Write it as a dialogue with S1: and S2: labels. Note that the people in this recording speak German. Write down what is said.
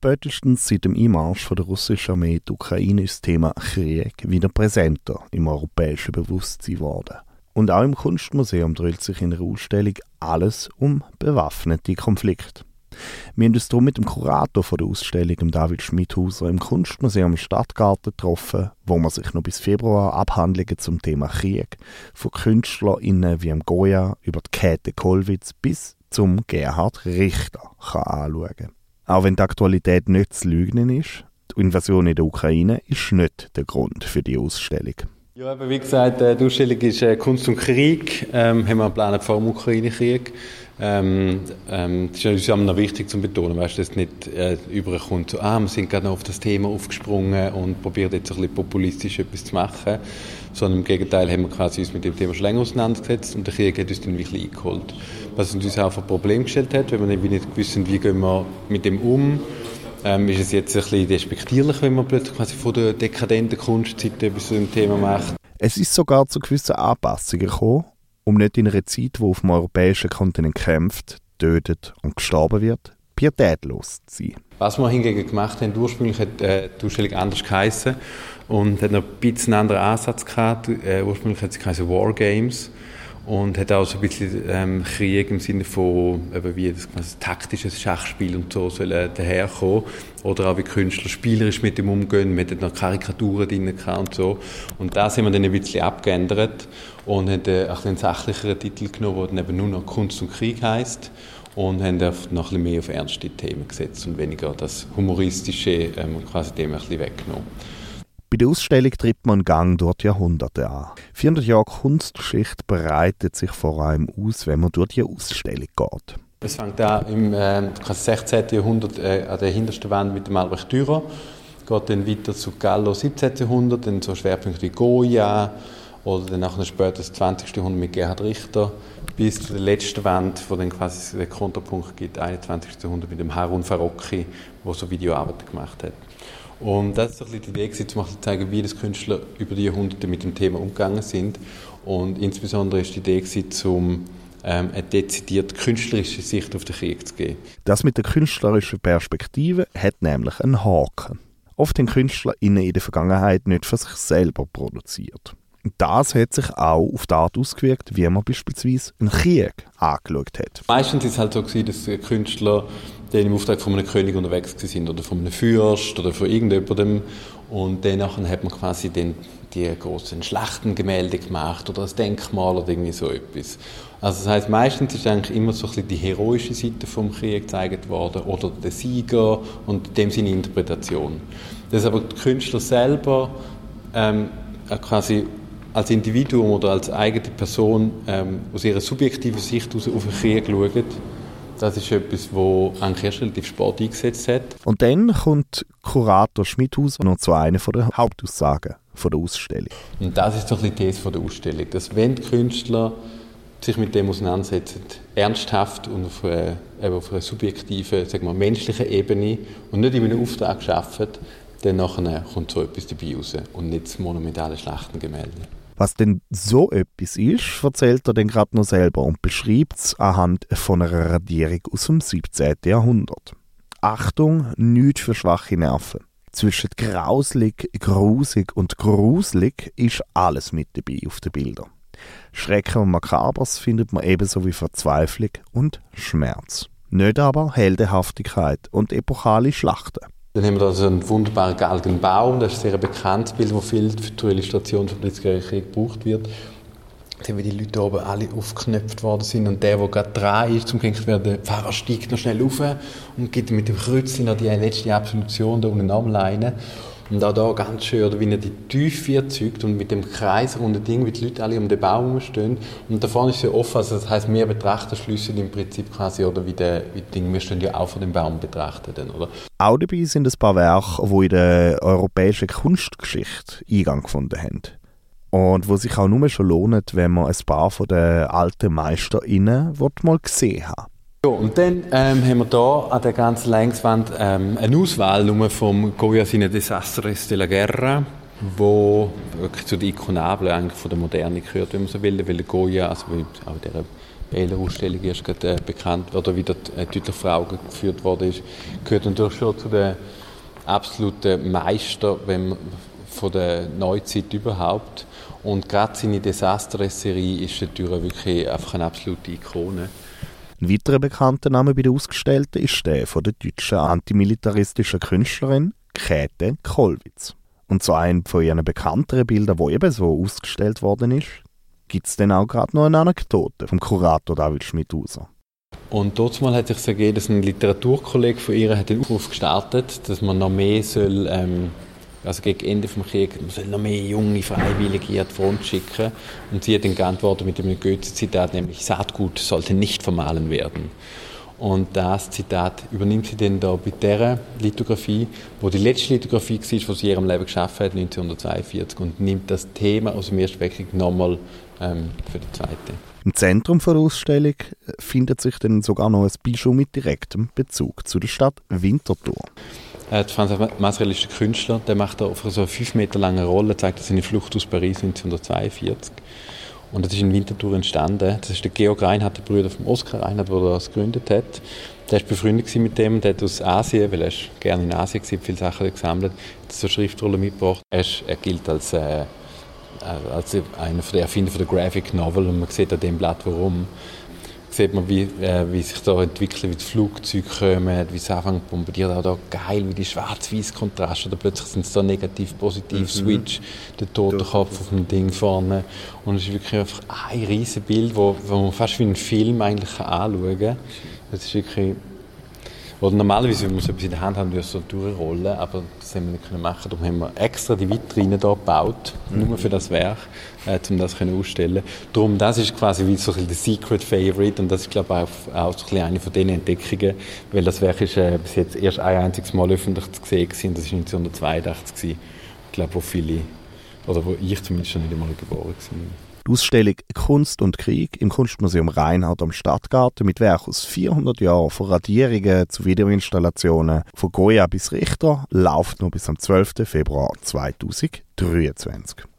S1: Spätestens seit dem Einmarsch der russischen Armee die Ukraine ist das Thema Krieg wieder präsenter im europäischen Bewusstsein geworden. Und auch im Kunstmuseum dreht sich in der Ausstellung alles um bewaffnete Konflikte. Wir haben uns darum mit dem Kurator von der Ausstellung, David Schmidhauser, im Kunstmuseum Stadtgarten getroffen, wo man sich noch bis Februar Abhandlungen zum Thema Krieg von KünstlerInnen wie Goya über Käthe Kollwitz bis zum Gerhard Richter kann anschauen. Auch wenn die Aktualität nicht zu lügen ist, die Invasion in der Ukraine ist nicht der Grund für die Ausstellung.
S2: Ja, aber wie gesagt, äh, die Ausstellung ist äh, Kunst und Krieg. Ähm, haben wir geplant vor dem Ukraine-Krieg. Ähm, ähm, das ist uns noch wichtig zu betonen, weißt, dass nicht äh, überkommt, so, ah, wir sind gerade noch auf das Thema aufgesprungen und probieren jetzt ein bisschen populistisch etwas zu machen, sondern im Gegenteil haben wir quasi uns mit dem Thema schon länger auseinandergesetzt und der Krieg hat uns dann wirklich eingeholt. Was uns auch ein Problem gestellt hat, wenn wir nicht wissen, wie gehen wir mit dem um, ähm, ist es jetzt ein bisschen despektierlich, wenn man plötzlich quasi von der dekadenten Kunstzeit etwas zu dem Thema macht.
S1: Es ist sogar zu gewissen Anpassungen gekommen um nicht in einer Zeit, wo auf dem europäischen Kontinent kämpft, tötet und gestorben wird, pietätlos zu sein.
S2: Was wir hingegen gemacht haben, ursprünglich hat äh, die Ausstellung anders geheißen und hat noch ein bisschen einen anderen Ansatz gehabt. Äh, ursprünglich hat sie geheißen War Games und hat auch so ein bisschen ähm, Krieg im Sinne von, wie das, das taktisches Schachspiel und so soll äh, daherkommen. Oder auch wie Künstler spielerisch mit dem umgehen. Wir hatten noch Karikaturen drin und so. Und das haben wir dann ein bisschen abgeändert und haben äh, einen sachlicheren Titel genommen, der eben nur noch Kunst und Krieg heisst und haben noch ein bisschen mehr auf ernste Themen gesetzt und weniger das humoristische ähm, quasi dem ein bisschen weggenommen.
S1: Bei der Ausstellung tritt man Gang durch die Jahrhunderte an. 400 Jahre Kunstgeschichte breitet sich vor allem aus, wenn man durch die Ausstellung geht.
S2: Es fängt an im äh, 16. Jahrhundert äh, an der hintersten Wand mit dem Albrecht Dürer, geht dann weiter zu Gallo 17. Jahrhundert, dann so Schwerpunkte wie Goya oder dann nachher später das 20. Jahrhundert mit Gerhard Richter bis zu der letzten Wand, wo dann quasi den Konterpunkt gibt, 21. Jahrhundert mit dem Harun Farocki, der so Videoarbeiten gemacht hat. Und das ist so die Idee, zu zeigen, wie das Künstler über die Jahrhunderte mit dem Thema umgegangen sind. Und insbesondere ist die Idee, zum ähm, eine dezidiert künstlerische Sicht auf den Krieg zu geben.
S1: Das mit der künstlerischen Perspektive hat nämlich einen Haken. Oft haben Künstler in der Vergangenheit nicht für sich selber produziert. Das hat sich auch auf die Art ausgewirkt, wie man beispielsweise einen Krieg angeschaut hat.
S2: Meistens war es halt so, dass Künstler die im Auftrag von einem König unterwegs sind oder von einem Fürst oder von irgendjemandem. Und danach hat man quasi den, die großen Schlachtengemälde gemacht oder das Denkmal oder irgendwie so etwas. Also das heißt, meistens ist eigentlich immer so ein bisschen die heroische Seite vom Krieg gezeigt worden oder der Sieger und dem Sinne Interpretation. Dass aber die Künstler selber ähm, quasi als Individuum oder als eigene Person ähm, aus ihrer subjektiven Sicht auf den Krieg schauen das ist etwas, das eigentlich erst relativ spät eingesetzt hat.
S1: Und dann kommt Kurator Schmidhauser noch zu einer der Hauptaussagen der Ausstellung.
S2: Und das ist doch die These der Ausstellung, dass wenn die Künstler sich mit dem auseinandersetzen, ernsthaft und auf einer, auf einer subjektiven, sagen wir, menschlichen Ebene und nicht in einem Auftrag schaffen, dann nachher kommt so etwas dabei raus und nicht das monumentale Schlachtengemälde.
S1: Was denn so etwas ist, erzählt er dann gerade noch selber und beschreibt es anhand von einer Radierung aus dem 17. Jahrhundert. Achtung, nichts für schwache Nerven. Zwischen grauslig, grusig und gruselig ist alles mit dabei auf den Bildern. Schrecken und Makabers findet man ebenso wie Verzweiflung und Schmerz. Nicht aber Heldehaftigkeit und epochale Schlachten.
S2: Dann haben wir da so einen wunderbaren Galgenbaum, das ist ein sehr bekanntes Bild, das viel für die Illustration vom Blitzkrieg gebraucht wird. Dann, wie die Leute oben alle aufgeknöpft worden sind und der, der gerade dran ist, zum gehängt werden, der Pfarrer steigt noch schnell rauf und gibt mit dem Kreuzchen noch die letzte Absolution da unten am Leinen. Und auch da ganz schön, oder wie er die Tiefe erzeugt und mit dem kreisrunden Ding, wie die Leute alle um den Baum stehen. Und da vorne ist ja offen, also das heisst, wir Betrachter schliessen im Prinzip quasi, oder wie der wie Ding, wir stehen ja auch von dem Baum betrachtet, oder?
S1: Auch dabei sind ein paar Werke, die in der europäischen Kunstgeschichte Eingang gefunden haben. Und wo sich auch nur schon lohnt, wenn man ein paar von den alten MeisterInnen mal gesehen hat.
S2: Ja, und dann ähm, haben wir hier an der ganzen Längswand ähm, eine Auswahl nur vom Goya seine Desastres de la Guerra, wo wirklich zu den Ikonablen eigentlich von der Moderne gehört, wenn man so will, weil Goya, also auch der Ehler-Ausstellung erst gerade, äh, bekannt oder wieder äh, deutlich vor Augen geführt worden ist, gehört natürlich schon zu den absoluten Meister wenn man, von der Neuzeit überhaupt. Und gerade seine Desaster-Serie ist natürlich wirklich einfach eine absolute Ikone.
S1: Ein weiterer bekannter Name bei den Ausgestellten ist der von der deutschen antimilitaristischen Künstlerin Käthe Kollwitz. Und zu einem von ihren bekannteren Bildern, wo eben so ausgestellt worden ist, gibt es dann auch gerade noch eine Anekdote vom Kurator David Schmidhauser.
S2: Und dort hat sich so gegeben, dass ein Literaturkollege von ihr hat den Aufruf gestartet, dass man noch mehr soll, ähm, also gegen Ende des Krieges, man soll noch mehr junge Freiwillige an die Front schicken. Und sie hat dann geantwortet mit einem Goethe-Zitat, nämlich Saatgut sollte nicht vermahlen werden. Und das Zitat übernimmt sie dann da bei dieser Lithografie, wo die letzte Lithografie war, die sie in ihrem Leben geschaffen hat, 1942, und nimmt das Thema aus dem Ersten Weltkrieg nochmal ähm, für die zweite.
S1: Im Zentrum der Ausstellung findet sich dann sogar noch ein Bijou mit direktem Bezug zu der Stadt Winterthur.
S2: Äh, Franz Masrel ist ein Künstler, der macht auf so eine fünf Meter lange Rolle, zeigt seine Flucht aus Paris 1942. Und das ist in Winterthur entstanden. Das ist der Georg Reinhardt, der Bruder von Oskar Reinhardt, der das gegründet hat. Der war befreundet mit dem, der hat aus Asien, weil er gerne in Asien war, viele Sachen gesammelt, so Schriftrollen mitgebracht. Er, ist, er gilt als, äh, als einer der Erfinder der Graphic Novel und man sieht an dem Blatt, warum sieht man, wie, äh, wie sich da entwickelt, wie die Flugzeuge kommen, wie sie anfangen zu bombardieren. Auch da geil, wie die schwarz-weiß Kontraste. Oder plötzlich sind es da negativ-positiv, mhm. Switch, der tote Kopf auf dem Ding vorne. Und es ist wirklich einfach ein riesiges Bild, wo, wo man fast wie einen Film eigentlich anschauen kann. Das ist wirklich oder normalerweise, wenn man etwas in der Hand haben, es so durchrollen, aber das haben wir nicht können machen. Darum haben wir extra die Vitrine hier gebaut, mhm. nur für das Werk, äh, um das können ausstellen. Darum, das ist quasi wie so ein der Secret Favorite und das ist, glaube ich, auch, auch so ein eine von den Entdeckungen, weil das Werk ist äh, bis jetzt erst ein einziges Mal öffentlich zu sehen gewesen, das war 1982 gewesen. Ich glaube, wo viele, oder wo ich zumindest schon nicht einmal geboren war.
S1: Die Ausstellung Kunst und Krieg im Kunstmuseum Rheinhardt am Stadtgarten mit Werk aus 400 Jahren, von Radierungen zu Videoinstallationen, von Goya bis Richter, läuft noch bis am 12. Februar 2023.